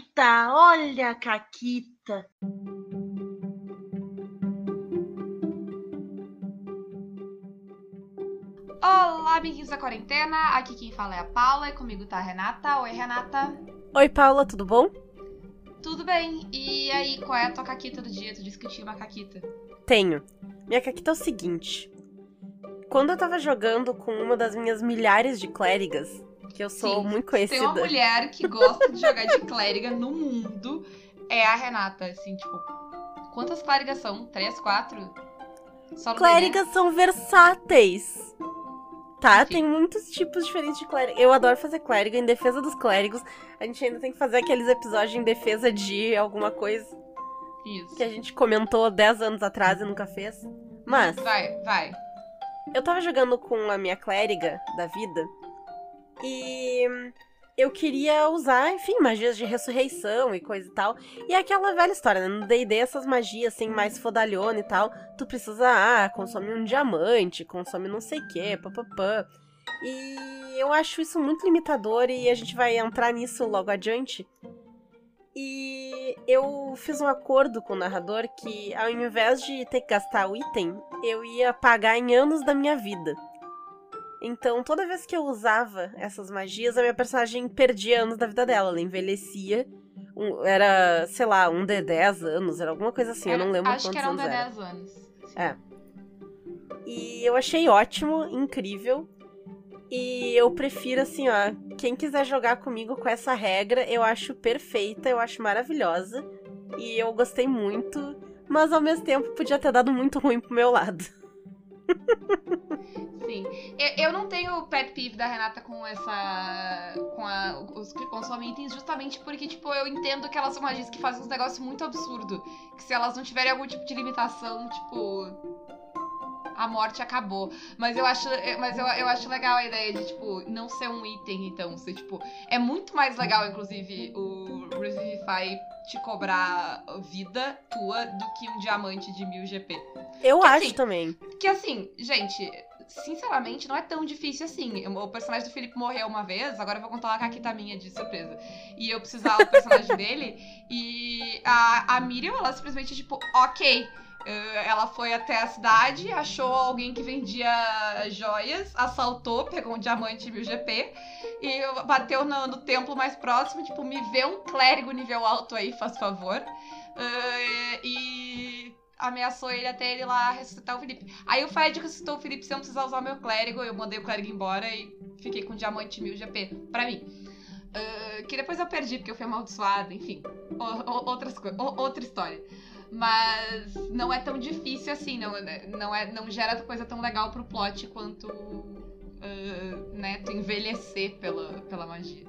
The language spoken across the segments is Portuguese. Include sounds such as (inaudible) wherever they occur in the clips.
Caquita, olha a Caquita. Olá, amiguinhos da quarentena. Aqui quem fala é a Paula e comigo tá a Renata. Oi, Renata. Oi, Paula, tudo bom? Tudo bem. E aí, qual é a tua caquita do dia? Tu disse que tinha uma caquita. Tenho. Minha caquita é o seguinte. Quando eu tava jogando com uma das minhas milhares de clérigas, que eu sou Sim, muito Tem conhecida. uma mulher que gosta de jogar de (laughs) clériga no mundo. É a Renata, assim, tipo. Quantas clérigas são? Três, quatro? Só Clérigas são versáteis. Tá? Enfim. Tem muitos tipos diferentes de clériga. Eu adoro fazer clériga em defesa dos clérigos. A gente ainda tem que fazer aqueles episódios em defesa de alguma coisa. Isso. que a gente comentou 10 anos atrás e nunca fez. Mas Vai, vai. eu tava jogando com a minha clériga da vida e eu queria usar, enfim, magias de ressurreição e coisa e tal. E é aquela velha história, né? No D&D, essas magias, assim, mais fodalhona e tal, tu precisa, ah, consome um diamante, consome não sei o quê, papapã. E eu acho isso muito limitador e a gente vai entrar nisso logo adiante. E eu fiz um acordo com o narrador que, ao invés de ter que gastar o item, eu ia pagar em anos da minha vida. Então, toda vez que eu usava essas magias, a minha personagem perdia anos da vida dela. Ela envelhecia. um- era, sei lá, um de 10 anos, era alguma coisa assim, eu não Era- lembro Acho quantos que era um anos de era. 10 anos. Sim. É. E eu achei ótimo, incrível. E eu prefiro, assim, ó, quem quiser jogar comigo com essa regra, eu acho perfeita, eu acho maravilhosa. E eu gostei muito, mas ao mesmo tempo podia ter dado muito ruim pro meu lado. Sim. Eu, não tenho o pet peeve da Renata com essa. com a, os que consomem itens, justamente porque, tipo, eu entendo que elas são magias que fazem uns negócios muito absurdo. Que se elas não tiverem algum tipo de limitação, tipo. A morte acabou. Mas eu acho, mas eu, eu acho legal a ideia de, tipo, não ser um item, então. Ser, tipo, é muito mais legal, inclusive, o Revivify te cobrar vida tua do que um diamante de 1000 GP. Eu Que acho assim, também. Que assim, gente, sinceramente, não é tão difícil assim. O personagem do Felipe morreu uma vez, agora eu vou contar uma caquita minha de surpresa. E eu precisava do personagem (laughs) dele, e a, a Miriam, ela simplesmente, tipo, ok. Eh, Ela foi até a cidade, achou alguém que vendia joias, assaltou, pegou um diamante 1000 GP e bateu no, no templo mais próximo, tipo, me vê um clérigo nível alto aí, faz favor. Eh, e ameaçou ele até ele lá ressuscitar o Felipe. Aí o Fred ressuscitou o Felipe sem precisar usar o meu clérigo. Eu mandei o clérigo embora e fiquei com diamante 1000 GP pra mim. Ah, que depois eu perdi porque eu fui amaldiçoada, enfim. O- o- outras outra história. Mas não é tão difícil assim, não, não, é, não gera coisa tão legal pro plot quanto ah, né, tu envelhecer pela, pela magia.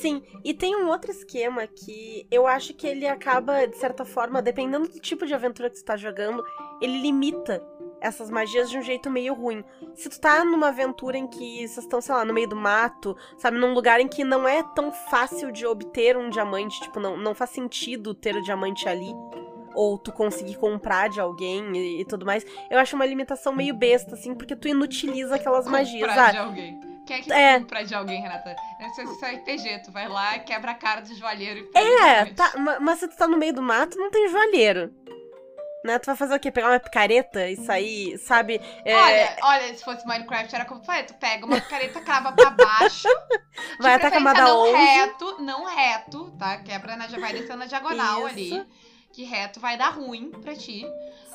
Sim, e tem um outro esquema que eu acho que ele acaba, de certa forma, dependendo do tipo de aventura que tu tá jogando, ele limita essas magias de um jeito meio ruim. Se tu tá numa aventura em que vocês estão, sei lá, no meio do mato, sabe, num lugar em que não é tão fácil de obter um diamante, tipo, não, não faz sentido ter o diamante ali, ou tu conseguir comprar de alguém e, e tudo mais, eu acho uma limitação meio besta, assim, porque tu inutiliza aquelas magias. Comprar Ah, de alguém. Quem é que É. compra de alguém, Renata? Isso é isso é RPG, tu vai lá, quebra a cara do joalheiro e É, tá, ma- mas se tu tá no meio do mato, não tem joalheiro. Né? Tu vai fazer o quê? Pegar uma picareta e sair, sabe? É, Olha, olha, se fosse Minecraft, era como tu faz, tu pega uma picareta, crava pra baixo, (laughs) vai até a camada não 11. reto, não reto, tá? Quebra na, vai descendo na diagonal Isso. ali, que reto vai dar ruim pra ti.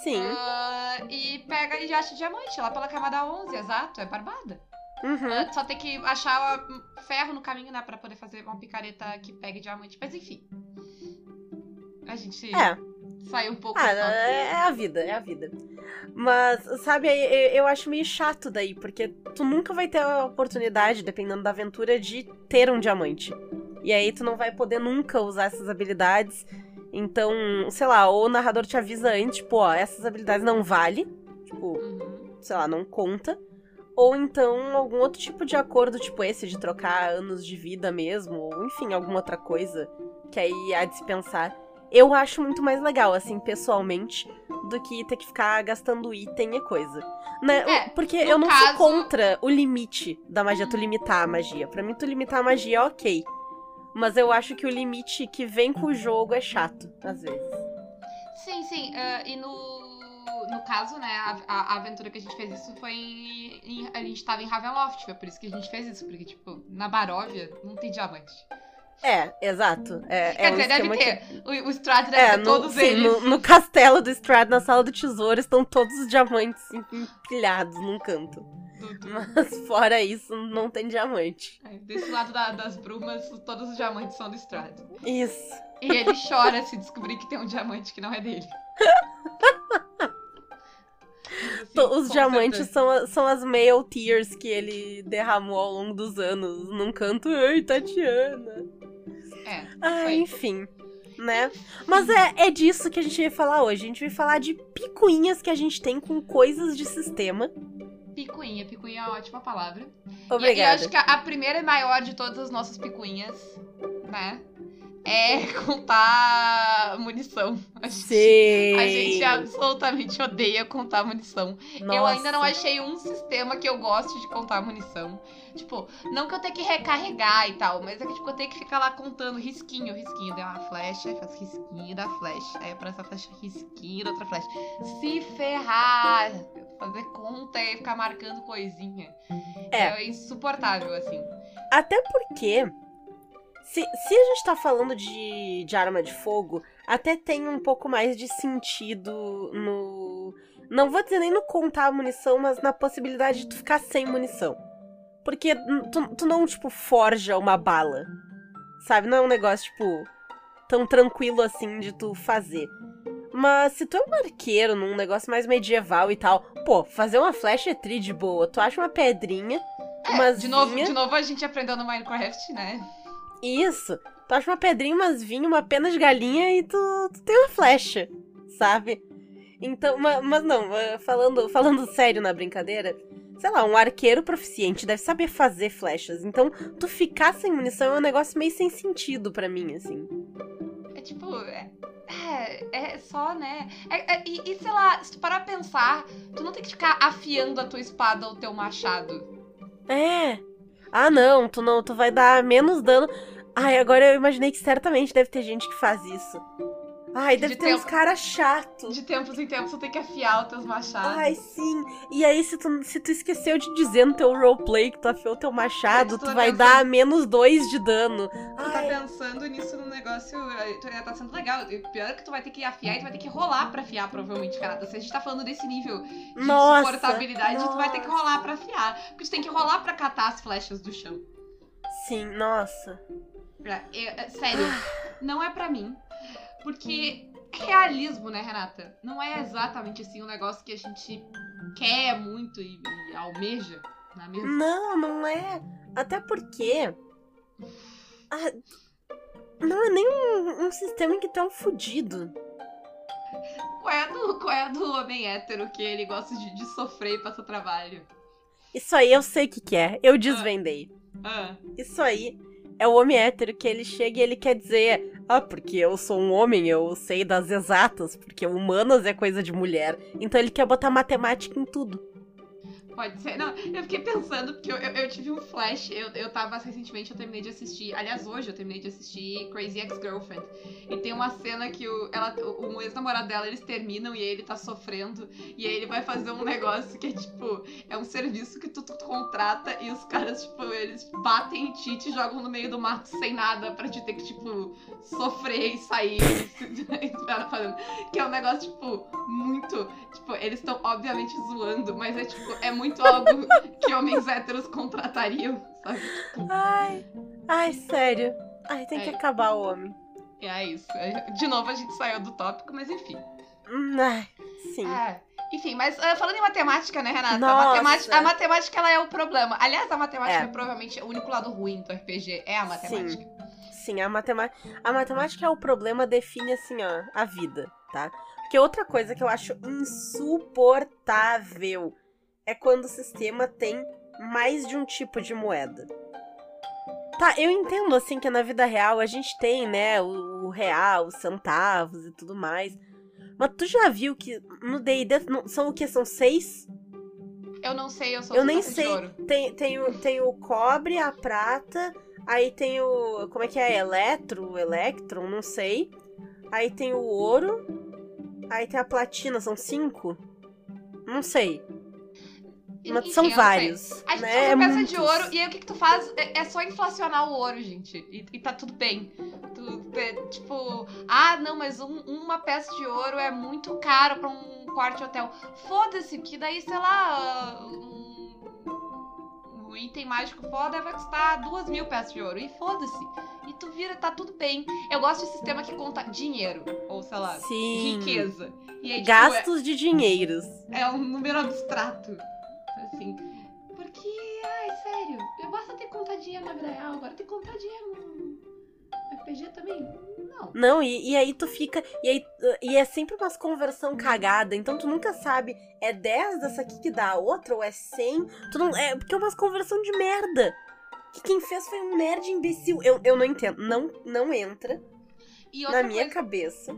Sim. Ah, e pega e acha diamante lá pela camada 11, exato, é barbada. Uhum. Ah, só tem que achar hum, ferro no caminho, né, pra poder fazer uma picareta que pegue diamante, mas enfim. A gente É. saiu um pouco Ah, é é a vida, é a vida. Mas, sabe, eu acho meio chato daí, porque tu nunca vai ter a oportunidade, dependendo da aventura, de ter um diamante. E aí tu não vai poder nunca usar essas habilidades. Então, sei lá, ou o narrador te avisa antes, tipo, ó, essas habilidades não vale. Tipo, Uhum. sei lá, não conta. Ou então algum outro tipo de acordo, tipo esse, de trocar anos de vida mesmo, ou enfim, alguma outra coisa que aí há de se pensar. Eu acho muito mais legal, assim, pessoalmente, do que ter que ficar gastando item e coisa. Né? É, Porque eu não caso- sou contra o limite da magia, tu limitar a magia. Pra mim, tu limitar a magia é ok. Mas eu acho que o limite que vem com o jogo é chato, às vezes. Sim, sim. ah, e no, no caso, né, a- a aventura que a gente fez isso foi em, em- A gente tava em Ravenloft, foi por isso que a gente fez isso. Porque, tipo, na Baróvia não tem diamante. É, exato. É, Quer é um dizer, deve esquema que- ter. O, o Strad deve É, ter no, todos sim, eles. no, no castelo do Strad, na sala do tesouro, estão todos os diamantes em- empilhados num canto. do- do- Mas fora isso, não tem diamante. é, Desse lado da- das brumas, todos os diamantes são do Strad. Isso. E ele chora se descobrir que tem um diamante que não é dele. Assim, Os diamantes certeza. são, são as male tears que ele derramou ao longo dos anos num canto. Ai, Tatiana. É, Ah, foi. enfim. Né? Mas é, é disso que a gente vai falar hoje. A gente vai falar de picuinhas que a gente tem com coisas de sistema. Picuinha, picuinha é uma ótima palavra. E- E, eu Obrigada. acho que a, primeira e maior de todas as nossas picuinhas, né? É (laughs) contar munição. A gente, Sim. a gente absolutamente odeia contar munição. Eu ainda não Nossa. achei um sistema que eu goste de contar munição. Tipo, não que eu tenha que recarregar e tal, mas é que tipo, eu tenho que ficar lá contando risquinho, risquinho. Deu uma flecha, faz risquinho da flecha. Aí pra essa flecha, risquinho da outra flecha. Se ferrar! Fazer conta e ficar marcando coisinha. É. É insuportável, assim. Até porque. Se, se a gente tá falando de, de arma de fogo, até tem um pouco mais de sentido no. Não vou dizer nem no contar a munição, mas na possibilidade de tu ficar sem munição. Porque tu, tu não, tipo, forja uma bala. Sabe? Não é um negócio, tipo, tão tranquilo assim de tu fazer. Mas se tu é um arqueiro num negócio mais medieval e tal, pô, fazer uma flecha é tri de boa. Tu acha uma pedrinha, É, De novo, de novo a gente aprendeu no Minecraft, né? isso. Tu acha uma pedrinha, umas vinhas, uma pena de galinha e tu, tu tem uma flecha, sabe? Então, ma- mas, não, falando, falando (laughs) sério na brincadeira, sei lá, um arqueiro proficiente deve saber fazer flechas. Então, tu ficar sem munição é um negócio meio sem sentido pra mim, assim. É tipo. É, é, é só, né? É- é- e, e, sei lá, se tu parar pra pensar, tu não tem que ficar afiando a tua espada ou o teu machado. É. Ah, não, tu não, tu vai dar menos dano. Ai, agora eu imaginei que certamente deve ter gente que faz isso. Ai, deve De ter uns tempo- caras chatos. De tempos em tempos tu tem que afiar os teus machados. Ai, sim. E aí, se tu, se tu esqueceu de dizer no teu roleplay que tu afiou teu machado, É, tu tu vai pensando- dar menos dois de dano. Tu tá pensando nisso no negócio, eh, tu- tá sendo legal. O pior é que tu vai ter que afiar e tu vai ter que rolar pra afiar, provavelmente, cara. Se a gente tá falando desse nível de Nossa, suportabilidade, tu vai ter que nossa. rolar pra afiar. Porque tu tem que rolar pra catar as flechas do chão. sim, nossa. Eu- é, sério, não é pra mim. Porque realismo, né, Renata? Não é exatamente assim um negócio que a gente quer muito e, e almeja. Não é mesmo? Não, não é. Até porque. ah, não é nem um, um sistema em que tu é um fudido. Qual é a do, qual é a do homem hétero que ele gosta de, de sofrer e passar trabalho? Isso aí eu sei o que, que é. Eu desvendei. Ah, Isso aí é o homem hétero que ele chega e ele quer dizer: Ah, porque eu sou um homem, eu sei das exatas, porque humanas é coisa de mulher. Então ele quer botar matemática em tudo. Pode ser. Não, eu fiquei pensando, porque eu, eu, eu tive um flash. Eu, eu tava recentemente, eu terminei de assistir. Aliás, hoje eu terminei de assistir Crazy Ex-Girlfriend. E tem uma cena que o, ela, o, o ex-namorado dela, eles terminam e ele tá sofrendo. E aí ele vai fazer um negócio que é tipo, é um serviço que tu, tu contrata e os caras, tipo, eles batem em ti e te jogam no meio do mato sem nada pra te ter que, tipo, sofrer e sair. e ficar fazendo. Que é um negócio, tipo, muito. Tipo, eles estão obviamente zoando, mas é tipo, é muito algo que homens héteros contratariam, sabe? Ai, ai, sério. Ai, tem que É. acabar o homem. E é isso. De novo a gente saiu do tópico, mas enfim. Hum, Ai, sim. É. Enfim, mas ah, falando em matemática, né, Renata? A matemática, a matemática ela é o problema. Aliás, a matemática É. é provavelmente o único lado ruim do RPG, é a matemática. Sim, a matemática. A matemática é o problema, define assim, ó, a vida, tá? Porque outra coisa que eu acho insuportável é quando o sistema tem mais de um tipo de moeda. Tá, eu entendo assim que na vida real a gente tem, né, o, o real, os centavos e tudo mais. Mas tu já viu que no D&D são o que? São seis? Eu não sei, eu sou Eu nem sei. Tem, tem, o, tem o cobre, a prata, Aí tem o. Como é que é? Eletro, Electron, não sei. Aí tem o ouro. Aí tem a platina, são cinco? Não sei. Mas Enfim, são vários. A gente né? tem É peça muitos. de ouro e aí o que, que tu faz? É, é só inflacionar o ouro, gente. E, e tá tudo bem. Tu, é, tipo, ah, não, mas um- uma peça de ouro é muito caro pra um quarto de hotel. Foda-se, que daí, sei lá, um, um item mágico foda vai custar duas mil peças de ouro. E foda-se. E tu vira, tá tudo bem. Eu gosto de sistema que conta dinheiro. Ou sei lá, Sim. riqueza. Aí, tipo, Gastos de dinheiros. é um número abstrato. Assim. Porque, ai, sério, eu basta ter contar dinheiro na vida real, agora ter dinheiro no RPG também? Não. Não, e, e aí tu fica. E, aí, e é sempre umas conversão cagada, então tu nunca sabe, é 10 dessa aqui que dá a outra, ou é 100. Tu não, é porque é umas conversão de merda. Que quem fez foi um nerd imbecil. Eu, eu não entendo. Não, não entra E outra na minha coisa, cabeça.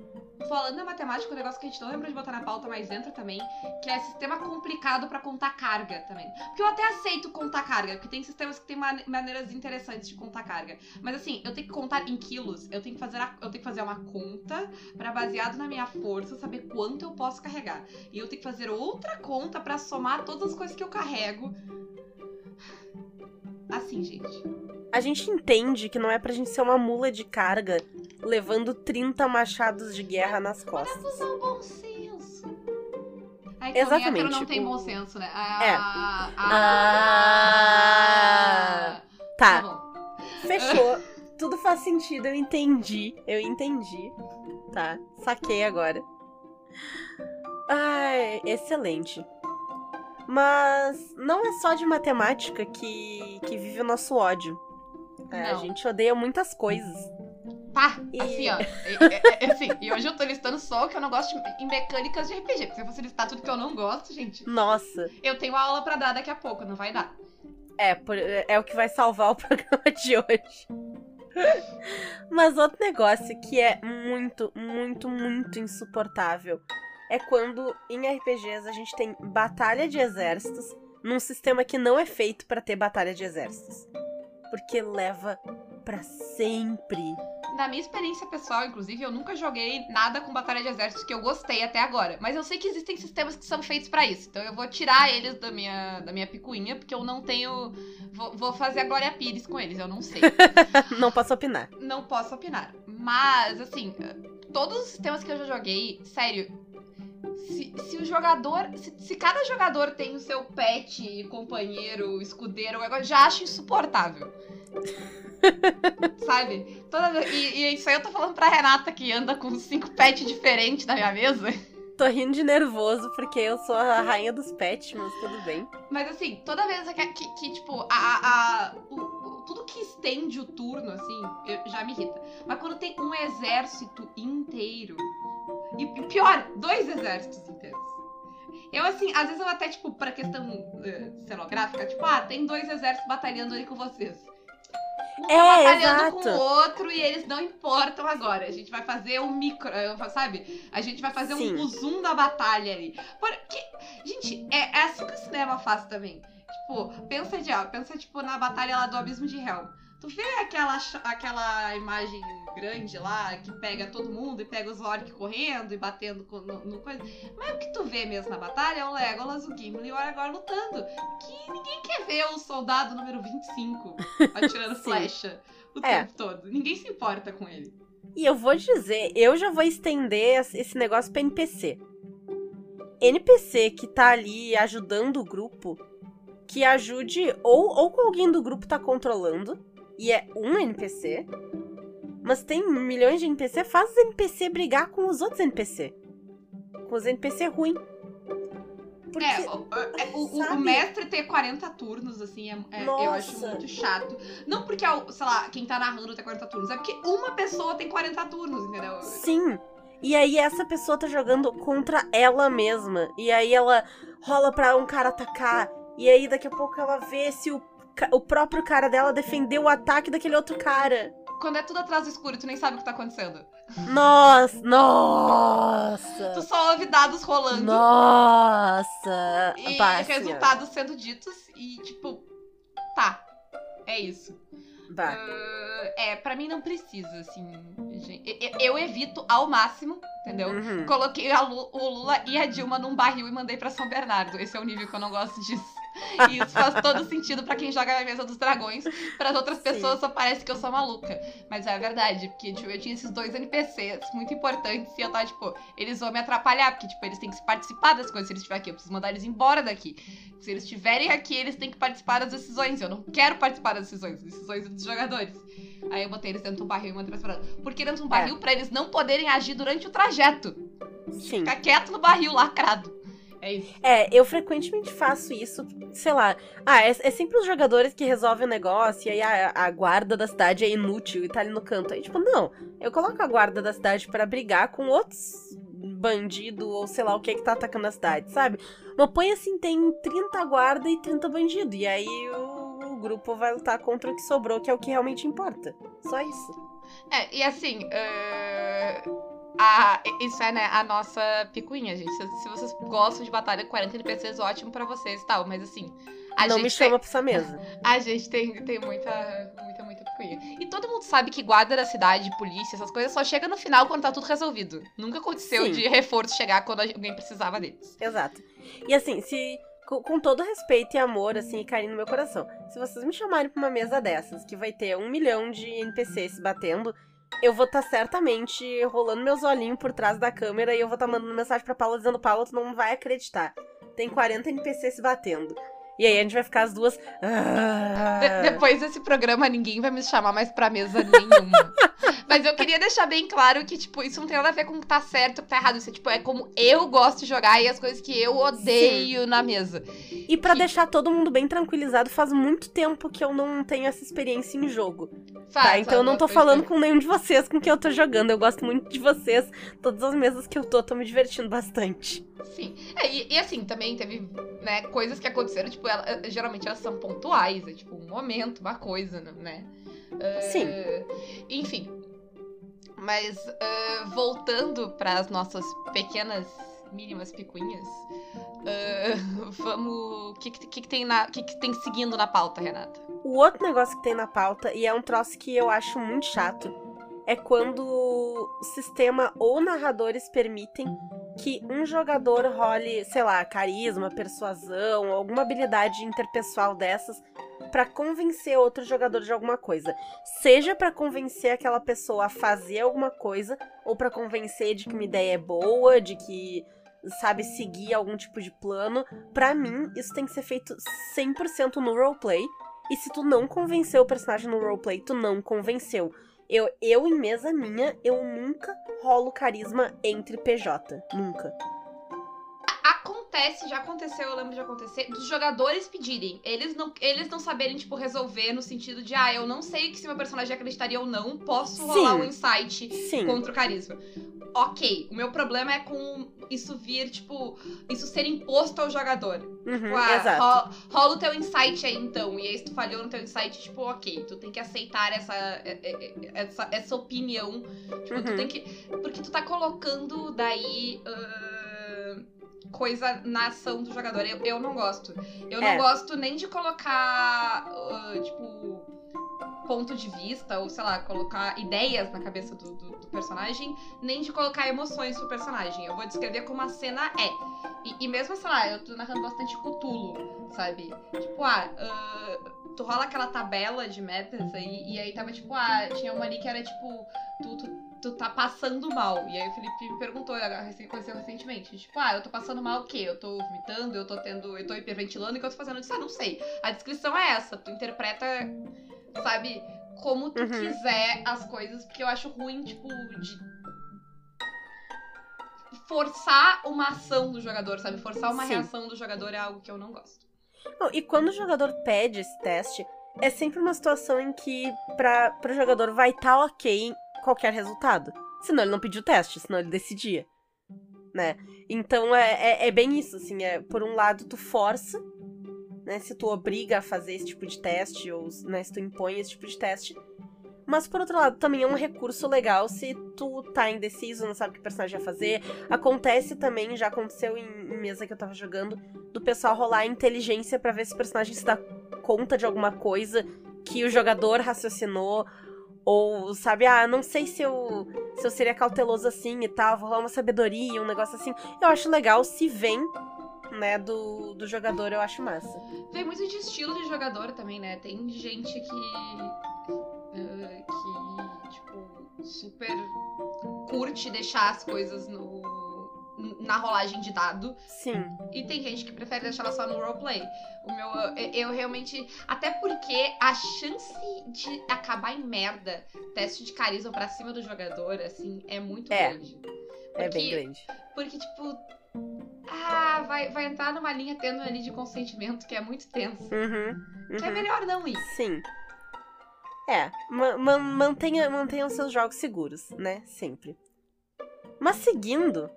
falando da matemática, um negócio que a gente não lembra de botar na pauta, mas entra também, que é sistema complicado pra contar carga também. Porque eu até aceito contar carga, porque tem sistemas que tem mane- maneiras interessantes de contar carga. Mas assim, eu tenho que contar em quilos, eu tenho que fazer, a- eu tenho que fazer uma conta pra baseado na minha força, saber quanto eu posso carregar. E eu tenho que fazer outra conta pra somar todas as coisas que eu carrego. Assim, gente. A gente entende que não é pra gente ser uma mula de carga levando 30 machados de guerra nas costas. Usar o bom senso. Aí, Exatamente, hétero não tem bom senso, né? Ah, É. ah, Ah. Tá Tá, bom. fechou. Tudo faz sentido, eu entendi. Eu entendi. Tá, saquei agora. Ai, excelente. Mas não é só de matemática que, que vive o nosso ódio. É, a gente odeia muitas coisas. Tá, E- assim, ó. É, é- é assim, e hoje eu tô listando só o que eu não gosto de- em mecânicas de RPG. Porque se eu fosse listar tudo que eu não gosto, gente, Nossa, eu tenho aula pra dar daqui a pouco, não vai dar. é, por- é o que vai salvar o (laughs) programa de hoje. Mas outro negócio que é muito, muito, muito insuportável é quando em RPGs a gente tem batalha de exércitos num sistema que não é feito pra ter batalha de exércitos. Porque leva pra sempre. Na minha experiência pessoal, inclusive, eu nunca joguei nada com batalha de exércitos que eu gostei até agora. Mas eu sei que existem sistemas que são feitos pra isso. Então eu vou tirar eles da minha, da minha picuinha, porque eu não tenho. Vou, vou fazer a Glória Pires com eles, eu não sei. (laughs) não posso opinar. não posso opinar. Mas, assim, todos os sistemas que eu já joguei, sério. Se, se o jogador. Se, se cada jogador tem o seu pet, companheiro, escudeiro, já acho insuportável. (laughs) Sabe? Toda e, e isso aí eu tô falando pra Renata que anda com cinco pets diferentes na minha mesa. Tô rindo de nervoso porque eu sou a rainha dos pets, mas tudo bem. Mas assim, toda vez que, que, que, tipo, a, a, a- o- o- tudo que estende o turno, assim, eu- já me irrita. Mas quando tem um exército inteiro. E pior, dois exércitos inteiros. Eu, assim, às vezes eu até, tipo, pra questão eh, cenográfica, tipo, ah, tem dois exércitos batalhando aí com vocês. Um É, batalhando com exato. o outro e eles não importam agora. A gente vai fazer um micro, sabe? A gente vai fazer Sim. um zoom da batalha ali. Porque, gente, é, é assim que o cinema faz também. Tipo, pensa, de, ó, pensa tipo, na batalha lá do Abismo de Helm. Tu vê aquela, aquela imagem grande lá que pega todo mundo e pega os orcs correndo e batendo no, no coisa. Mas o que tu vê mesmo na batalha é o Legolas, o Gimli e o Aragorn lutando. Que ninguém quer ver o soldado número 25 (laughs) atirando flecha o É. tempo todo. Ninguém se importa com ele. E eu vou dizer, eu já vou estender es- esse negócio pra NPC. NPC que tá ali ajudando o grupo, que ajude ou, ou com alguém do grupo tá controlando, e é um NPC, mas tem milhões de NPC, faz os NPC brigar com os outros NPC. Com os NPC ruim. Porque, É, o, é, o- o- o mestre ter 40 turnos, assim, é, é- eu acho muito chato. Não porque, é sei lá, quem tá narrando tem 40 turnos, é porque uma pessoa tem 40 turnos, entendeu? Sim. E aí essa pessoa tá jogando contra ela mesma. E aí ela rola pra um cara atacar. E aí daqui a pouco ela vê se o, o próprio cara dela defendeu o ataque daquele outro cara. Quando é tudo atrás do escuro, tu nem sabe o que tá acontecendo. Nossa! Nossa! Tu só ouve dados rolando Nossa! e assim, resultados sendo ditos e, tipo, tá. É isso. Uh, é, pra mim não precisa, assim. gente. Eu, eu evito ao máximo, entendeu? Uhum. Coloquei Lu- o Lula e a Dilma num barril e mandei pra São Bernardo. Esse é o nível que eu não gosto disso. E isso faz todo sentido pra quem joga na mesa dos dragões. Para outras Sim. pessoas só parece que eu sou maluca. Mas é verdade, porque tipo, eu tinha esses dois NPCs muito importantes e eu tava, tipo, eles vão me atrapalhar, porque, tipo, eles têm que participar das coisas. Se eles estiverem aqui, eu preciso mandar eles embora daqui. Se eles estiverem aqui, eles têm que participar das decisões. Eu não quero participar das decisões, decisões dos jogadores. Aí eu botei eles dentro de um barril e mandei pra separado. Porque dentro de um barril, pra eles não poderem agir durante o trajeto. Sim. Ficar quieto no barril, lacrado. É isso. É, eu frequentemente faço isso, sei lá. Ah, é, é sempre os jogadores que resolvem o negócio e aí a, a guarda da cidade é inútil e tá ali no canto. Aí, tipo, não, eu coloco a guarda da cidade pra brigar com outros bandido ou sei lá o que que tá atacando a cidade, sabe? Mas põe assim, tem 30 guarda e 30 bandido. E aí o, o grupo vai lutar contra o que sobrou, que é o que realmente importa. Só isso. É, e assim, eh, a- isso é, né, a nossa picuinha, gente. Se, vocês gostam de batalha com 40 NPCs, ótimo pra vocês e tal. Mas assim, a não gente me tem- chama pra essa mesa. (laughs) A gente tem, tem muita, muita, muita picuinha. E todo mundo sabe que guarda da cidade, polícia, essas coisas só chega no final quando tá tudo resolvido. Nunca aconteceu Sim. de reforço chegar quando alguém precisava deles. Exato. E assim, se. Com, com todo respeito e amor, assim, e carinho no meu coração. Se vocês me chamarem pra uma mesa dessas, que vai ter um milhão de NPCs se batendo, eu vou estar certamente rolando meus olhinhos por trás da câmera e eu vou estar mandando mensagem pra Paula dizendo, Paula, tu não vai acreditar. Tem 40 NPCs se batendo. E aí a gente vai ficar as duas. (laughs) "Ah". De- depois desse programa, ninguém vai me chamar mais pra mesa nenhuma. (laughs) Mas eu queria deixar bem claro que, tipo, isso não tem nada a ver com o que tá certo ou que tá errado. Isso é, tipo, é como eu gosto de jogar e as coisas que eu odeio na mesa. E pra que- deixar todo mundo bem tranquilizado, faz muito tempo que eu não tenho essa experiência em jogo. Faz, Tá, então eu não tô falando com nenhum de vocês com quem eu tô jogando. Eu gosto muito de vocês. Todas as mesas que eu tô, tô me divertindo bastante. Sim. É, e, e assim, também teve, né, coisas que aconteceram, tipo, ela- eh, geralmente elas são pontuais, é tipo um momento, uma coisa, né? Eh, Sim. Enfim. Mas eh, voltando para as nossas pequenas, mínimas picuinhas, eh, (laughs) vamos. O que, que, que tem na, que, que tem seguindo na pauta, Renata? O outro negócio que tem na pauta, e é um troço que eu acho muito chato, é quando o sistema ou narradores permitem que um jogador role, sei lá, carisma, persuasão, alguma habilidade interpessoal dessas pra convencer outro jogador de alguma coisa. Seja pra convencer aquela pessoa a fazer alguma coisa, ou pra convencer de que uma ideia é boa, de que sabe seguir algum tipo de plano. Pra mim, isso tem que ser feito 100% no roleplay. E se tu não convenceu o personagem no roleplay, tu não convenceu. Eu, eu, em mesa minha, eu nunca rolo carisma entre PJ. Nunca. Acontece, já aconteceu, eu lembro de acontecer, dos jogadores pedirem. Eles não, eles não saberem, tipo, resolver no sentido de, ah, eu não sei que se meu personagem acreditaria ou não, posso rolar Sim. um insight Sim. contra o carisma. Ok, o meu problema é com isso vir, tipo, isso ser imposto ao jogador. Uhum, Tipo, ah, exato. ro- rola o teu insight aí então. E aí, se tu falhou no teu insight, tipo, ok, tu tem que aceitar essa, é- é- essa, essa opinião. Tipo, tu Uhum. tem que. Porque tu tá colocando daí. ah, coisa na ação do jogador. Eu, eu não gosto. Eu É. não gosto nem de colocar, ah, tipo, ponto de vista, ou sei lá, colocar ideias na cabeça do, do- do personagem, nem de colocar emoções pro personagem. Eu vou descrever como a cena é. E, e mesmo, sei lá, eu tô narrando bastante Cthulhu, sabe? Tipo, ah, ah, tu rola aquela tabela de metas aí, e aí tava tipo, ah, tinha uma ali que era tipo, tu, tu, tu tá passando mal. E aí o Felipe me perguntou, aconteceu recentemente, tipo, ah, eu tô passando mal o quê? Eu tô vomitando, eu tô tendo, eu tô hiperventilando, o que eu tô fazendo? Eu disse, ah, não sei. A descrição é essa, tu interpreta, sabe, como tu Uhum. quiser as coisas, porque eu acho ruim, tipo, de forçar uma ação do jogador, sabe? Forçar uma Sim. reação do jogador é algo que eu não gosto. Não, e quando o jogador pede esse teste, é sempre uma situação em que pra, pro jogador vai estar ok em qualquer resultado. Senão ele não pediu teste, senão ele decidia. Né? Então é, é, é bem isso, assim, é, por um lado tu força, né? Se tu obriga a fazer esse tipo de teste, ou né, se tu impõe esse tipo de teste. Mas por outro lado, também é um recurso legal se tu tá indeciso, não sabe o que personagem vai fazer. Acontece também, já aconteceu em, em mesa que eu tava jogando, do pessoal rolar inteligência pra ver se o personagem se dá conta de alguma coisa que o jogador raciocinou. Ou, sabe, ah, não sei se eu, se eu seria cauteloso assim e tal, vou rolar uma sabedoria, um negócio assim. Eu acho legal se vem, né, do, do jogador, eu acho massa. Vem muito de estilo de jogador também, né? Tem gente que. Uh, que, tipo, super curte deixar as coisas no na rolagem de dado. Sim. E tem gente que prefere deixar ela só no roleplay. O meu, eu, eu realmente. Até porque a chance de acabar em merda, teste de carisma pra cima do jogador, assim, é muito É. grande. é Porque- bem grande. Porque, tipo. Ah, vai, vai entrar numa linha tênue ali de consentimento que é muito tenso. Uhum. Que é uhum. melhor não ir. Sim. É, ma- mantenha, mantenha os seus jogos seguros, né? Sempre. Mas seguindo,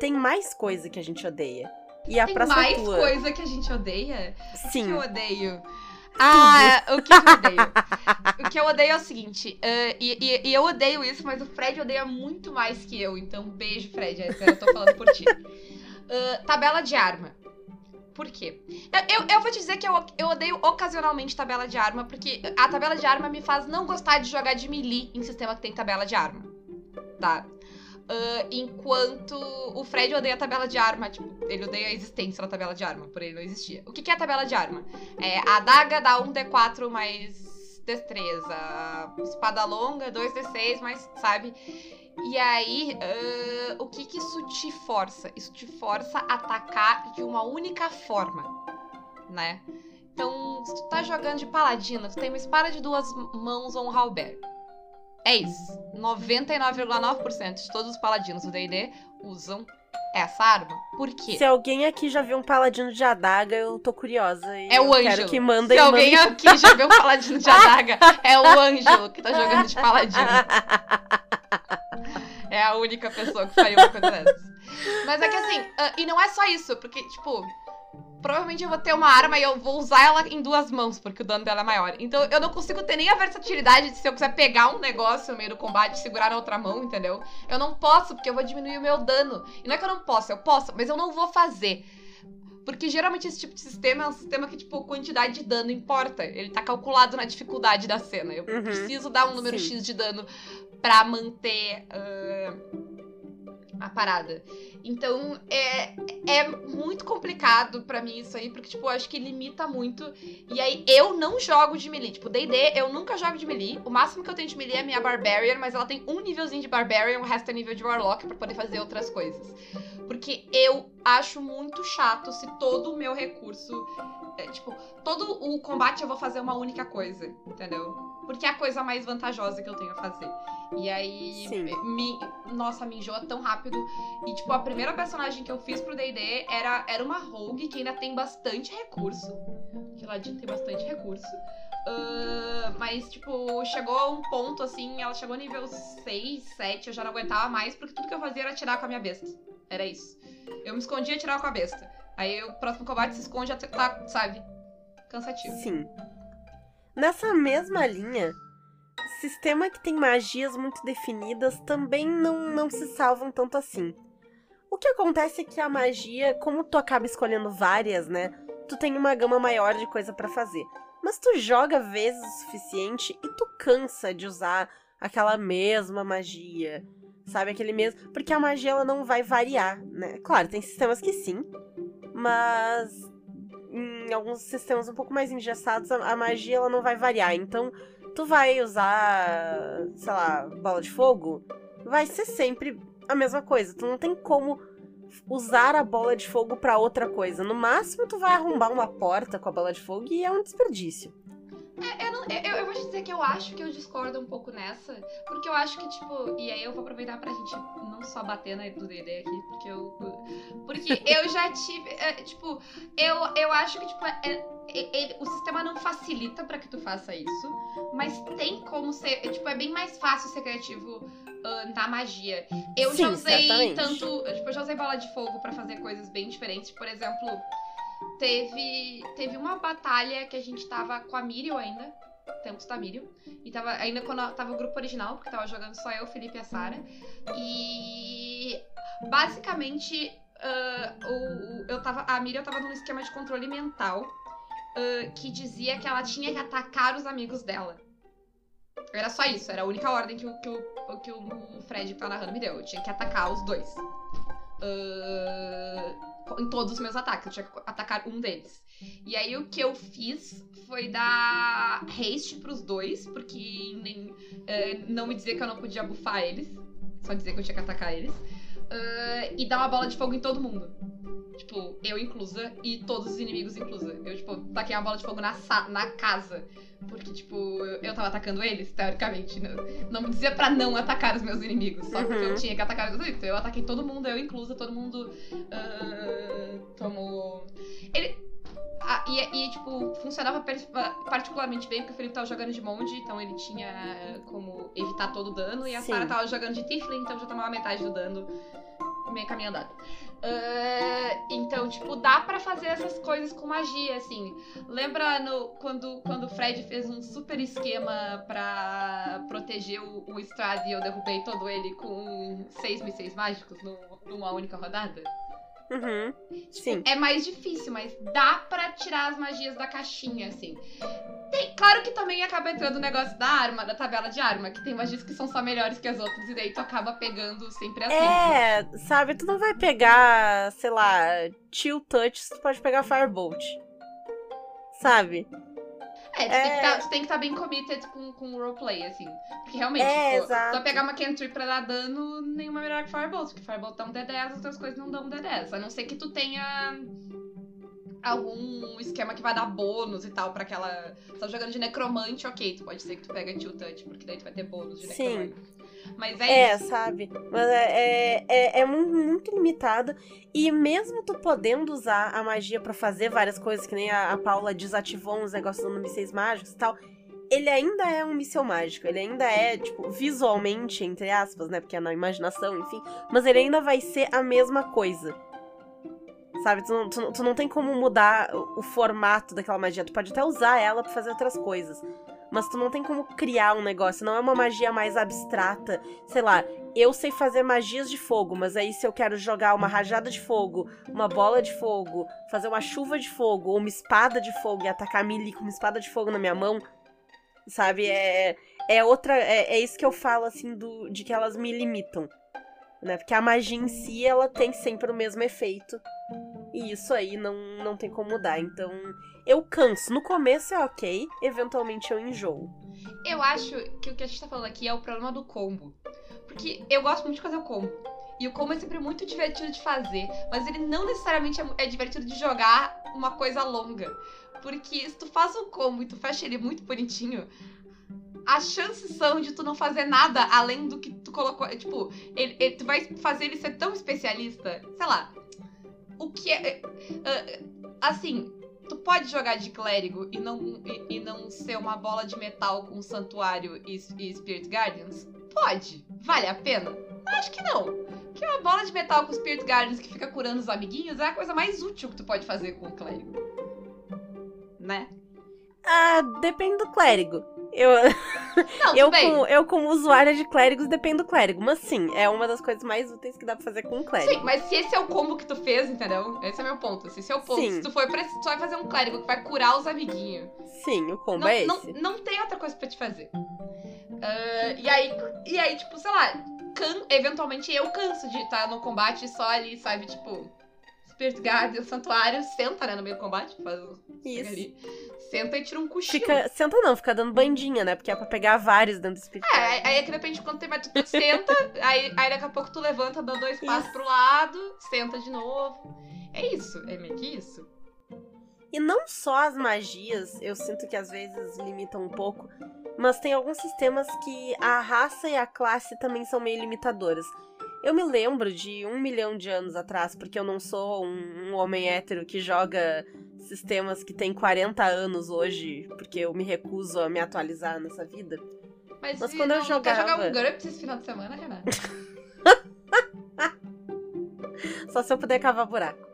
tem mais coisa que a gente odeia. E a Tem próxima mais tua. coisa que a gente odeia? O que Sim. eu odeio? Ah, o que eu odeio? (laughs) o que eu odeio é o seguinte, ah, e, e- e eu odeio isso, mas o Fred odeia muito mais que eu, então beijo, Fred, é, eu tô falando por ti. (laughs) Ah, tabela de arma. Por quê? Eu, eu, eu vou te dizer que eu, eu odeio ocasionalmente tabela de arma, porque a tabela de arma me faz não gostar de jogar de melee em sistema que tem tabela de arma. Tá? Ah, enquanto o Fred odeia a tabela de arma, tipo, ele odeia a existência da tabela de arma, por ele não existia. O que, que é a tabela de arma? É, a adaga dá 1d4 mais destreza, espada longa, 2d6 mais, sabe? E aí, ah, o que que isso te força? Isso te força a atacar de uma única forma, né? Então, se tu tá jogando de paladino, tu tem uma espada de duas mãos ou um halberd. É isso. 99,9% de todos os paladinos do D&D usam essa arma. Por quê? Se alguém aqui já viu um paladino de adaga, eu tô curiosa. E É o Ângelo. Quero que mandem Se alguém mandem- aqui já viu um paladino de adaga, é o Ângelo que tá jogando de paladino. É a única pessoa que faria uma coisa dessas. Mas é que assim, ah, e não é só isso, porque, tipo, provavelmente eu vou ter uma arma e eu vou usar ela em duas mãos, porque o dano dela é maior. Então eu não consigo ter nem a versatilidade de se eu quiser pegar um negócio no meio do combate e segurar na outra mão, entendeu? Eu não posso, porque eu vou diminuir o meu dano. E não é que eu não posso, eu posso, mas eu não vou fazer. Porque geralmente esse tipo de sistema é um sistema que, tipo, quantidade de dano importa. Ele tá calculado na dificuldade da cena. Eu Uhum. preciso dar um número Sim. X de dano pra manter ah, a parada. Então, é, é muito complicado pra mim isso aí, porque, tipo, eu acho que limita muito. E aí, eu não jogo de melee. Tipo, D&D, eu nunca jogo de melee. O máximo que eu tenho de melee é minha Barbarian, mas ela tem um nívelzinho de Barbarian, o resto é nível de Warlock pra poder fazer outras coisas. Porque eu acho muito chato se todo o meu recurso... é, tipo, todo o combate eu vou fazer uma única coisa, entendeu? Porque é a coisa mais vantajosa que eu tenho a fazer. E aí, Sim. me, nossa, me enjoa tão rápido. E, tipo, a primeira personagem que eu fiz pro D&D era, era uma rogue que ainda tem bastante recurso. Que Ladino tem bastante recurso. Ah, mas, tipo, chegou a um ponto, assim, ela chegou nível 6, 7, eu já não aguentava mais, porque tudo que eu fazia era atirar com a minha besta. Era isso. Eu me escondia e atirava com a besta. Aí o próximo combate se esconde até tá, sabe? Cansativo. Sim. Nessa mesma linha, sistema que tem magias muito definidas também não, não se salvam tanto assim. O que acontece é que a magia, como tu acaba escolhendo várias, né? Tu tem uma gama maior de coisa pra fazer. Mas tu joga vezes o suficiente e tu cansa de usar aquela mesma magia. Sabe, aquele mesmo. Porque a magia ela não vai variar, né? Claro, tem sistemas que sim. Mas em alguns sistemas um pouco mais engessados, a, magia ela não vai variar. Então, tu vai usar, sei lá, bola de fogo, vai ser sempre a mesma coisa. Tu não tem como usar a bola de fogo pra outra coisa. No máximo, tu vai arrombar uma porta com a bola de fogo e é um desperdício. Eu, não- eu- eu vou te dizer que eu acho que eu discordo um pouco nessa, porque eu acho que, tipo, e aí eu vou aproveitar pra gente não só bater na do DD aqui, porque eu. Porque (laughs) eu já tive. é, tipo, eu, eu acho que, tipo, é- é- ele- o sistema não facilita pra que tu faça isso, mas tem como ser. é, Tipo, é bem mais fácil ser criativo na magia. Eu já Sim, usei certamente. tanto. Tipo, eu já usei bola de fogo pra fazer coisas bem diferentes. Por exemplo. Teve, teve uma batalha que a gente tava com a Miriam ainda. Tempos da Miriam. E tava ainda quando tava o grupo original, porque tava jogando só eu, o Felipe e a Sara. E basicamente ah, o, o- eu tava, a Miriam tava num esquema de controle mental. ah, que dizia que ela tinha que atacar os amigos dela. Era só isso, era a única ordem que o, que o, que o Fred que tá narrando me deu. Eu tinha que atacar os dois. Ah, em todos os meus ataques, eu tinha que atacar um deles. E aí o que eu fiz foi dar haste pros dois, porque nem, eh, não me dizer que eu não podia bufar eles, só dizer que eu tinha que atacar eles. Ah, e dar uma bola de fogo em todo mundo. Tipo, eu inclusa e todos os inimigos inclusa. Eu, tipo, taquei uma bola de fogo na, na casa. Porque, tipo, eu, tava atacando eles, teoricamente. Não, não me dizia pra não atacar os meus inimigos. Só porque eu Uhum. tinha que atacar os meus inimigos. Então eu ataquei todo mundo, eu inclusa, todo mundo ah, tomou. Ele. Ah, e, e, tipo, funcionava particularmente bem porque o Felipe tava jogando de monge, então ele tinha como evitar todo o dano. E a Sim. Sarah tava jogando de Tiflin, então já tomava metade do dano meio caminho andado. Ah, então, tipo, dá pra fazer essas coisas com magia, assim. Lembra no, quando, quando o Fred fez um super esquema pra proteger o, o Strad e eu derrubei todo ele com seis mísseis mágicos no- numa única rodada? Uhum. Sim. É mais difícil, mas dá pra tirar as magias da caixinha, assim. Tem, claro que também acaba entrando o negócio da arma, da tabela de arma, que tem magias que são só melhores que as outras, e daí tu acaba pegando sempre as mesmas. É, sabe, tu não vai pegar, sei lá, Chill Touch, tu pode pegar Firebolt. Sabe? É, tu, É. Tem que tá- tem que estar bem committed com, com o roleplay, assim. Porque realmente, É, tipo, vai pegar uma cantrip pra dar dano, nenhuma é melhor que Firebolt. Porque Firebolt dá um D10, as outras coisas não dão um D10. A não ser que tu tenha algum esquema que vai dar bônus e tal pra aquela... Se tá jogando de necromante, ok, tu pode ser que tu pega Touch, porque daí tu vai ter bônus de Sim. necromante. Mas é, É, isso. sabe? Mas é, é, é, é mu- muito limitado. E mesmo tu podendo usar a magia pra fazer várias coisas, que nem a, a Paula desativou uns negócios no mísseis mágicos e tal, ele ainda é um míssel mágico. Ele ainda é, tipo, visualmente, entre aspas, né? Porque é na imaginação, enfim. Mas ele ainda vai ser a mesma coisa. Sabe? Tu não, tu, tu não tem como mudar o, o formato daquela magia. Tu pode até usar ela pra fazer outras coisas. Mas tu não tem como criar um negócio. Não é uma magia mais abstrata. Sei lá, eu sei fazer magias de fogo, mas aí se eu quero jogar uma rajada de fogo, uma bola de fogo, fazer uma chuva de fogo, ou uma espada de fogo e atacar a melee com uma espada de fogo na minha mão, sabe? É, é outra. É, é isso que eu falo, assim, do, de que elas me limitam. Né? Porque a magia em si, ela tem sempre o mesmo efeito. E isso aí não, não tem como mudar. Então, eu canso. No começo é ok, eventualmente eu enjoo. Eu acho que o que a gente tá falando aqui é o problema do combo. Porque eu gosto muito de fazer o combo. E o combo é sempre muito divertido de fazer, mas ele não necessariamente é, é divertido de jogar uma coisa longa. Porque se tu faz um combo e tu fecha ele muito bonitinho, as chances são de tu não fazer nada além do que tu colocou. é, Tipo, ele, ele- tu vai fazer ele ser tão especialista, sei lá. O que é. é, assim, tu pode jogar de clérigo e não, e, e não ser uma bola de metal com santuário e, e Spirit Guardians? Pode. Vale a pena? Acho que não. Porque uma bola de metal com Spirit Guardians que fica curando os amiguinhos é a coisa mais útil que tu pode fazer com o clérigo. Né? Ah, depende do clérigo. Eu, (laughs) Não, eu, bem. como, eu, como usuária de clérigos, dependo do clérigo. Mas sim, é uma das coisas mais úteis que dá pra fazer com um clérigo. Sim, mas se esse é o combo que tu fez, entendeu? Esse é meu ponto. Se esse é o ponto, Sim. se tu for pra, tu vai fazer um clérigo que vai curar os amiguinhos, Sim, o combo não, é não, esse. não tem outra coisa pra te fazer. Ah, e, aí, e aí, tipo, sei lá, can- eventualmente eu canso de estar no combate só ali, sabe? Tipo, Spirit Guardian, Santuário, senta, né, no meio do combate. Faz, chega Isso. ali, senta e tira um cochilo. Fica, senta não, fica dando bandinha, né? Porque é pra pegar vários dentro do espírito. É, aí- é que depende de quanto tempo tu, tu senta, aí, aí daqui a pouco tu levanta, dá dois passos Isso. pro lado, senta de novo. É isso, é meio que isso. E não só as magias, eu sinto que às vezes limitam um pouco, mas tem alguns sistemas que a raça e a classe também são meio limitadoras. Eu me lembro de um milhão de anos atrás, porque eu não sou um, um homem hétero que joga sistemas que tem 40 anos hoje, porque eu me recuso a me atualizar nessa vida. Mas, Mas quando eu não, não quer jogar jogava- um GURPS esse final de semana, Renata? (laughs) Só se eu puder cavar buraco.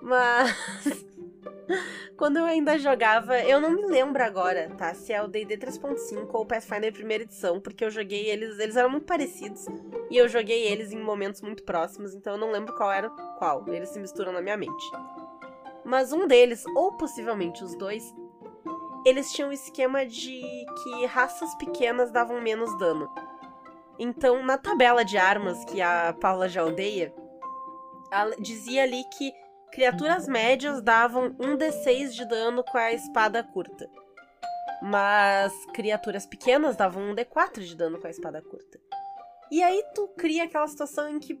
Mas. Quando eu ainda jogava, eu não me lembro agora, tá? Se é o D&D 3.5 ou o Pathfinder primeira edição, porque eu joguei eles, eles eram muito parecidos e eu joguei eles em momentos muito próximos, então eu não lembro qual era qual. Eles se misturam na minha mente. Mas um deles, ou possivelmente os dois, eles tinham um esquema de que raças pequenas davam menos dano. Então, na tabela de armas que a Paula já odeia, dizia ali que criaturas médias davam 1d6 de dano com a espada curta. Mas criaturas pequenas davam 1d4 de dano com a espada curta. E aí tu cria aquela situação em que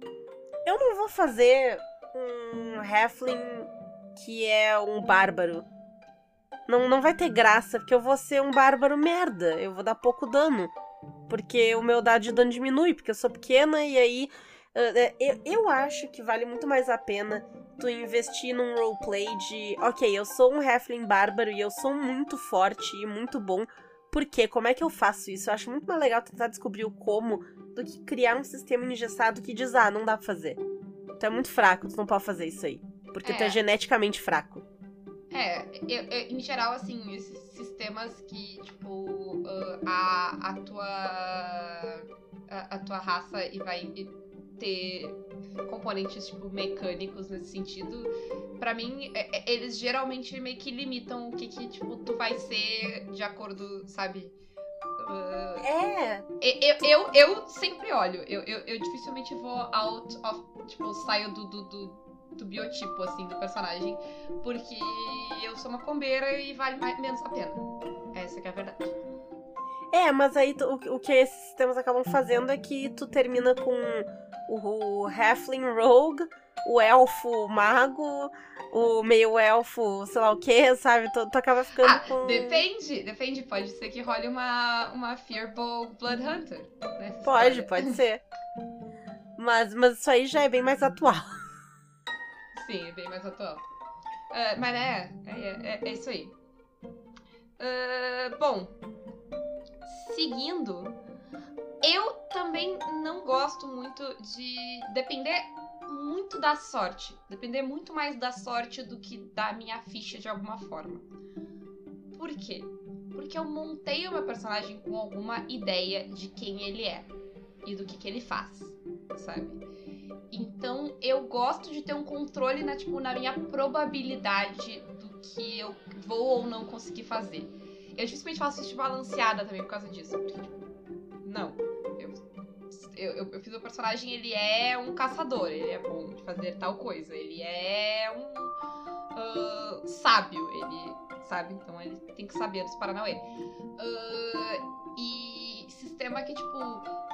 eu não vou fazer um Halfling que é um bárbaro. Não, não vai ter graça, porque eu vou ser um bárbaro merda. Eu vou dar pouco dano. Porque o meu dado de dano diminui, porque eu sou pequena e aí. Uh, eu, eu acho que vale muito mais a pena tu investir num roleplay de. Ok, eu sou um Halfling bárbaro e eu sou muito forte e muito bom. Por quê? Como é que eu faço isso? Eu acho muito mais legal tentar descobrir o como do que criar um sistema engessado que diz, ah, não dá pra fazer. Tu é muito fraco, tu não pode fazer isso aí. Porque é. tu é geneticamente fraco. É, eu, eu, em geral, assim, esses sistemas que, tipo, uh, a, a tua. A, a, tua raça e vai ter componentes, tipo, mecânicos nesse sentido, para mim, é, é, eles geralmente meio que limitam o que, que, tipo, tu vai ser de acordo, sabe? Uh, é. Eu, eu, eu, sempre olho. Eu, eu, eu, dificilmente vou out of. Tipo, saio do, do, do, do, biotipo, assim, do personagem. Porque eu sou uma combeira e vale mais, menos a pena. Essa que é a verdade. É, mas aí tu, o, o que esses sistemas acabam fazendo é que tu termina com o, Halfling Rogue, o Elfo Mago, o meio elfo, sei lá o que, sabe? Tu, tu acaba ficando ah, com. Depende, depende. Pode ser que role uma, uma Fearbow Blood Hunter. Pode, pode ser. (laughs) Mas, mas isso aí já é bem mais atual. Sim, é bem mais atual. Uh, mas é, é, é, é, isso aí. Uh, bom, seguindo, eu também não gosto muito de depender muito da sorte. Depender muito mais da sorte do que da minha ficha de alguma forma. Por quê? Porque eu montei o meu personagem com alguma ideia de quem ele é e do que, que ele faz, sabe? Então eu gosto de ter um controle na, tipo, na minha probabilidade do que eu vou ou não conseguir fazer. Eu dificilmente faço isso balanceada também por causa disso. Porque, tipo, não eu, eu, eu, fiz o personagem, ele é um caçador, ele é bom de fazer tal coisa, ele é um uh, sábio, ele sabe, então ele tem que saber dos Paranauê. Uh, e sistema que, tipo,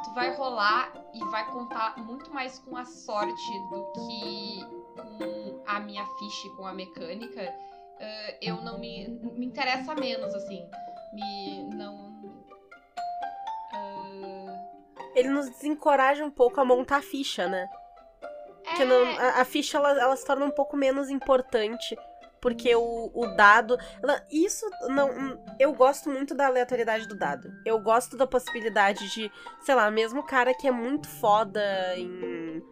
tu vai rolar e vai contar muito mais com a sorte do que com a minha ficha, com a mecânica, uh, eu não me, me interessa menos, assim, me não ele nos desencoraja um pouco a montar a ficha, né? É... não, a, a, ficha ela, ela se torna um pouco menos importante. Porque o, o dado. Ela, isso não. Eu gosto muito da aleatoriedade do dado. Eu gosto da possibilidade de, sei lá, mesmo o cara que é muito foda em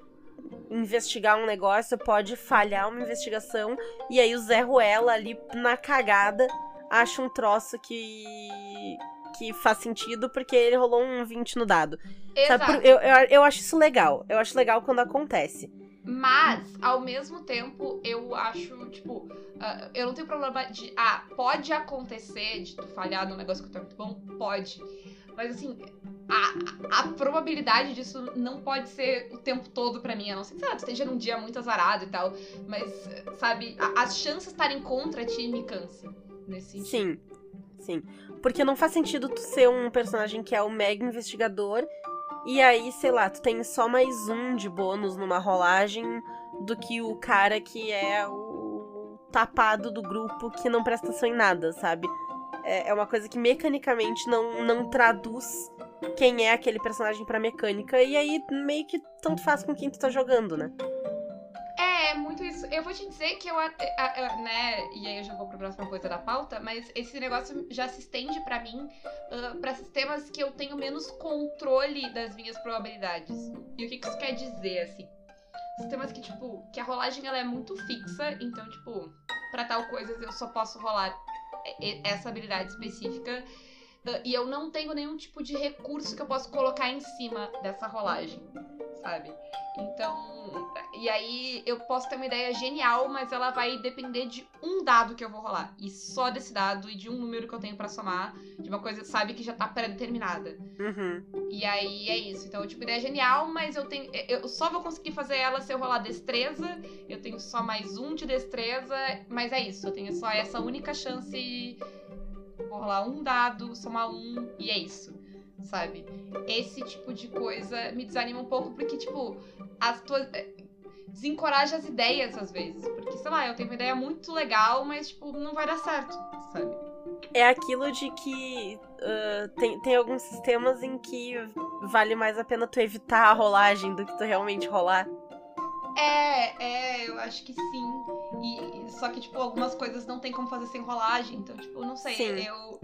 investigar um negócio pode falhar uma investigação e aí o Zé Ruela ali na cagada acha um troço que que faz sentido porque ele rolou um 20 no dado. Exato. Eu, eu, eu acho isso legal. Eu acho legal quando acontece. Mas, ao mesmo tempo, eu acho, tipo, uh, eu não tenho problema de. Ah, pode acontecer de tu falhar num negócio que tu é muito bom? Pode. Mas assim, a, a probabilidade disso não pode ser o tempo todo para mim. A não ser que, sei lá, tu esteja num dia muito azarado e tal. Mas, sabe, a, as chances estarem contra ti me cansa. Nesse sentido. Sim. Sim. Porque não faz sentido tu ser um personagem que é o mega investigador e aí, sei lá, tu tem só mais um de bônus numa rolagem do que o cara que é o tapado do grupo que não presta atenção em nada, sabe? É, é uma coisa que mecanicamente não, não traduz quem é aquele personagem pra mecânica, e aí meio que tanto faz com quem tu tá jogando, né? É, muito isso. Eu vou te dizer que eu, né, e aí eu já vou pra próxima coisa da pauta, mas esse negócio já se estende para mim uh, para sistemas que eu tenho menos controle das minhas probabilidades. E o que, que isso quer dizer, assim? Sistemas que, tipo, que a rolagem ela é muito fixa, então, tipo, para tal coisa eu só posso rolar essa habilidade específica. Uh, e eu não tenho nenhum tipo de recurso que eu possa colocar em cima dessa rolagem, sabe? Então, e aí eu posso ter uma ideia genial, mas ela vai depender de um dado que eu vou rolar. E só desse dado e de um número que eu tenho pra somar, de uma coisa, sabe, que já tá pré-determinada. Uhum. E aí é isso. Então, tipo, ideia genial, mas eu tenho. Eu só vou conseguir fazer ela se eu rolar destreza. Eu tenho só mais um de destreza. Mas é isso. Eu tenho só essa única chance. Vou rolar um dado, somar um, e é isso. Sabe? Esse tipo de coisa me desanima um pouco, porque, tipo, as tuas. Desencoraja as ideias às vezes. Porque, sei lá, eu tenho uma ideia muito legal, mas, tipo, não vai dar certo, sabe? É aquilo de que uh, tem, tem alguns sistemas em que vale mais a pena tu evitar a rolagem do que tu realmente rolar. É, é, eu acho que sim. E, só que, tipo, algumas coisas não tem como fazer sem rolagem. Então, tipo, não sei, Sim. eu.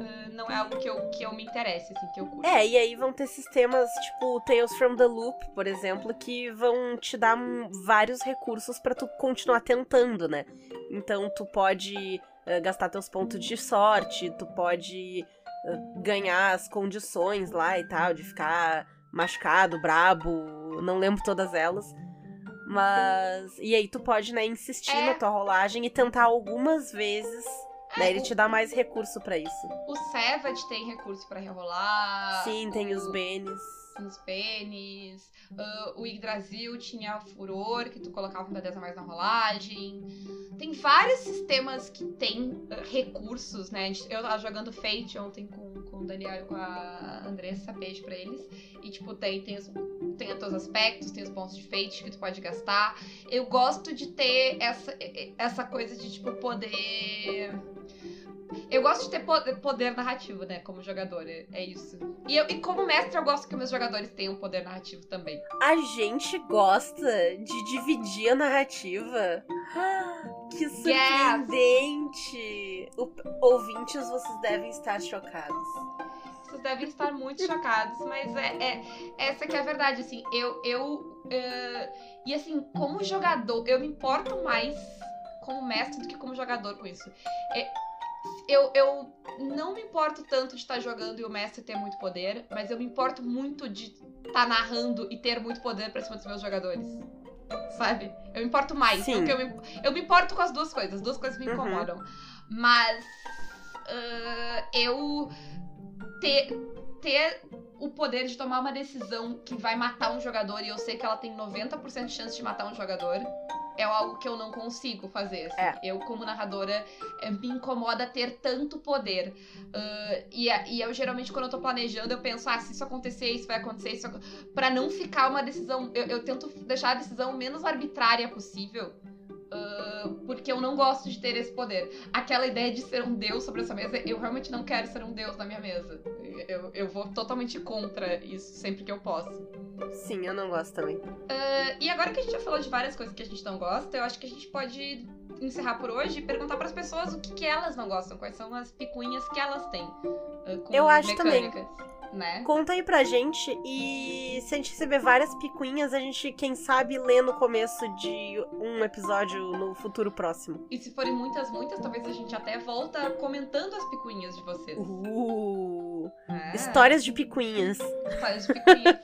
Uh, não é algo que eu, que eu me interesse, assim, que eu curto. É, e aí vão ter sistemas tipo Tales from the Loop, por exemplo, que vão te dar vários recursos pra tu continuar tentando, né? Então tu pode eh, gastar teus pontos de sorte, tu pode eh, ganhar as condições lá e tal, de ficar machucado, brabo, não lembro todas elas. Mas. E aí tu pode, né, insistir É. na tua rolagem e tentar algumas vezes. Daí ele o- te dá mais recurso pra isso. O Savage tem recurso pra rerolar. Sim, tem o- os benes. Os pênis. ah, o Yggdrasil tinha furor, que tu colocava um D10 a mais na rolagem. Tem vários sistemas que tem ah, recursos, né? Eu tava jogando Fate ontem com, com o Daniel e com a Andressa, beijo pra eles. E, tipo, tem, tem, os, tem os teus aspectos, tem os pontos de Fate que tu pode gastar. Eu gosto de ter essa, essa coisa de, tipo, poder. Eu gosto de ter po- poder narrativo, né, como jogador, é, é isso. E, eu- e como mestre, eu gosto que meus jogadores tenham poder narrativo também. A gente gosta de dividir a narrativa. Que surpreendente! O- ouvintes, vocês devem estar chocados. Vocês devem estar muito chocados, mas é, é- essa que é a verdade, assim, eu, eu, eh, e assim, como jogador, eu me importo mais como mestre do que como jogador com isso. É, eu, eu não me importo tanto de estar jogando e o mestre ter muito poder, mas eu me importo muito de estar narrando e ter muito poder pra cima dos meus jogadores. Sabe? Eu me importo mais. Sim. Porque eu, me, eu me importo com as duas coisas. As duas coisas me Uhum. incomodam. Mas ah, eu ter, ter o poder de tomar uma decisão que vai matar um jogador e eu sei que ela tem 90% de chance de matar um jogador é algo que eu não consigo fazer. assim. É. Eu, como narradora, eh, me incomoda ter tanto poder. Ah, e, a- e eu, geralmente, quando eu tô planejando, eu penso, ah, se isso acontecer, isso vai acontecer, isso Pra não ficar uma decisão. Eu, eu tento deixar a decisão menos arbitrária possível. Ah, porque eu não gosto de ter esse poder. Aquela ideia de ser um deus sobre essa mesa, eu realmente não quero ser um deus na minha mesa. Eu, eu vou totalmente contra isso sempre que eu posso. Sim, eu não gosto também. Ah, e agora que a gente já falou de várias coisas que a gente não gosta, eu acho que a gente pode encerrar por hoje e perguntar pras pessoas o que, que elas não gostam, quais são as picuinhas que elas têm. com Eu acho também. Né? Conta aí pra gente e se a gente receber várias picuinhas, a gente, quem sabe, lê no começo de um episódio no futuro próximo. E se forem muitas, muitas, talvez a gente até volta comentando as picuinhas de vocês. Uh, É. histórias de picuinhas. Histórias de picuinhas.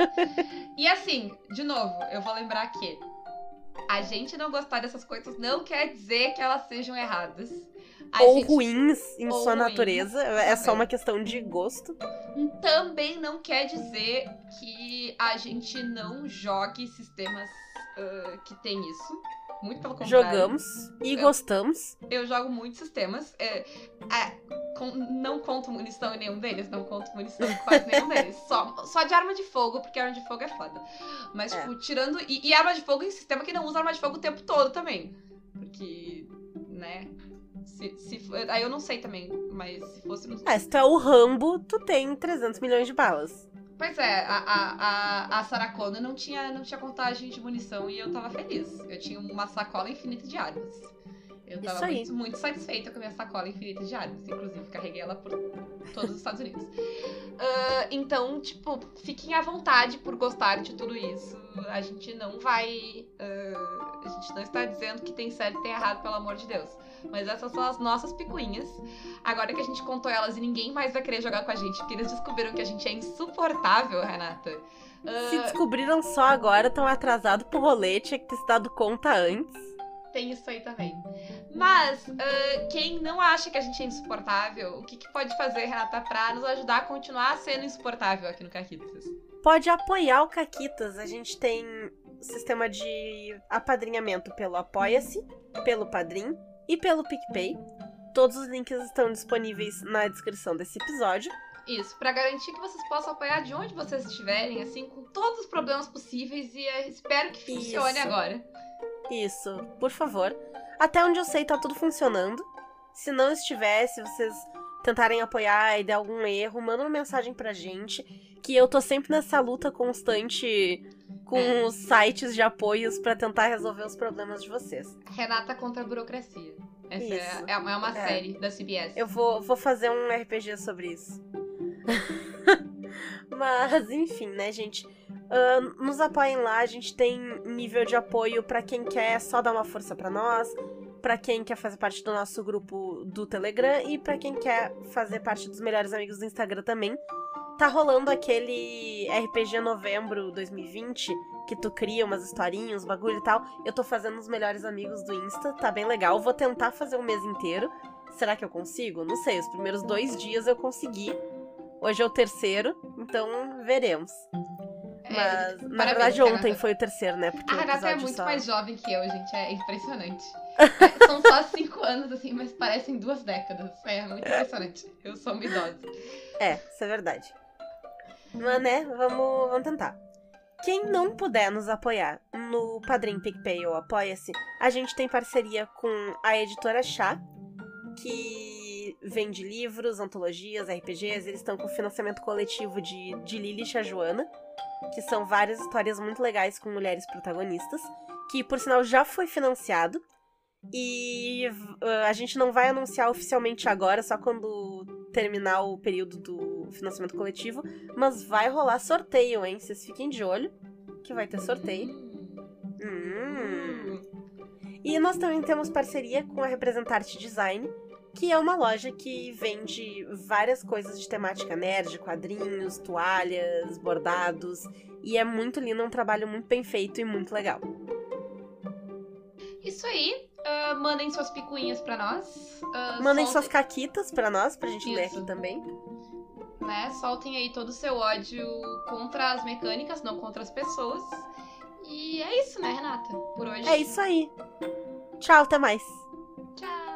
e assim, de novo, eu vou lembrar que a gente não gostar dessas coisas não quer dizer que elas sejam erradas. A Ou gente ruins em ou sua ruins, natureza. É só uma questão de gosto. Também não quer dizer que a gente não jogue sistemas ah, que tem isso. Muito pelo contrário. Jogamos e Eu- gostamos. Eu jogo muitos sistemas. é, é, com- não conto munição em nenhum deles. Não conto munição em quase nenhum deles. Só, só de arma de fogo, porque arma de fogo é foda. Mas, É. tipo, tirando. E, e arma de fogo em sistema que não usa arma de fogo o tempo todo também. Porque, né? Se, se, aí eu não sei também, mas se fosse. no- É, se tu é o Rambo, tu tem 300 milhões de balas. Pois é, a, a, a, a Sarah Connor não tinha, não tinha contagem de munição e eu tava feliz. Eu tinha uma sacola infinita de armas. Eu Isso tava muito, muito satisfeita com a minha sacola infinita de armas. Inclusive, carreguei ela por todos os Estados Unidos. Ah, então, tipo, fiquem à vontade por gostar de tudo isso. A gente não vai. ah, a gente não está dizendo que tem certo e tem errado, pelo amor de Deus. Mas essas são as nossas picuinhas. Agora que a gente contou elas e ninguém mais vai querer jogar com a gente, porque eles descobriram que a gente é insuportável, Renata. Ah, Se descobriram só agora, estão atrasados pro rolê, tinha que ter se dado conta antes. Tem isso aí também. Mas, ah, quem não acha que a gente é insuportável, o que, que pode fazer, Renata, pra nos ajudar a continuar sendo insuportável aqui no Caquitas? Pode apoiar o Caquitas. A gente tem sistema de apadrinhamento pelo Apoia-se, pelo Padrim e pelo PicPay. Todos os links estão disponíveis na descrição desse episódio. Isso, pra garantir que vocês possam apoiar de onde vocês estiverem, assim, com todos os problemas possíveis e espero que funcione Isso. agora. Isso, por favor. Até onde eu sei, tá tudo funcionando. Se não estiver, se vocês tentarem apoiar e der algum erro, manda uma mensagem pra gente. Que eu tô sempre nessa luta constante com os sites de apoios pra tentar resolver os problemas de vocês. Renata contra a burocracia. Essa Isso. é, é uma é uma É. série da CBS. Eu vou, vou fazer um RPG sobre isso. (laughs) Mas, enfim, né, gente? Ahn, nos apoiem lá, a gente tem nível de apoio pra quem quer só dar uma força pra nós, pra quem quer fazer parte do nosso grupo do Telegram e pra quem quer fazer parte dos melhores amigos do Instagram também. Tá rolando aquele RPG novembro 2020 que tu cria umas historinhas, bagulho e tal. Eu tô fazendo os melhores amigos do Insta, tá bem legal. Vou tentar fazer um mês inteiro. Será que eu consigo? Não sei. Os primeiros dois dias eu consegui. Hoje é o terceiro, então veremos. É, Mas, na parabéns, verdade, ontem foi o terceiro, né? Porque A Renata é muito só... mais jovem que eu, gente. É impressionante. (laughs) É, São só cinco anos, assim, mas parecem duas décadas. É muito impressionante. Eu sou uma idosa. É, isso é verdade. Mas, né, vamos, vamos tentar. Quem não puder nos apoiar no Padrim, PicPay ou Apoia-se, a gente tem parceria com a editora Chá, que vende livros, antologias, RPGs. Eles estão com financiamento coletivo de, de Lilith e Joana, que são várias histórias muito legais com mulheres protagonistas, que, por sinal, já foi financiado. E uh, a gente não vai anunciar oficialmente agora, só quando terminar o período do financiamento coletivo. Mas vai rolar sorteio, hein? Vocês fiquem de olho que vai ter sorteio. Hum. E nós também temos parceria com a Representarte Design, que é uma loja que vende várias coisas de temática nerd, quadrinhos, toalhas, bordados. E é muito lindo, é um trabalho muito bem feito e muito legal. Isso aí. ah, mandem suas picuinhas pra nós. Ah, Mandem soltem- suas caquitas pra nós, pra gente ler Isso. aqui também. né? Soltem aí todo o seu ódio contra as mecânicas, não contra as pessoas. E é isso, né, Renata? Por hoje. É isso aí. Tchau, até mais. Tchau.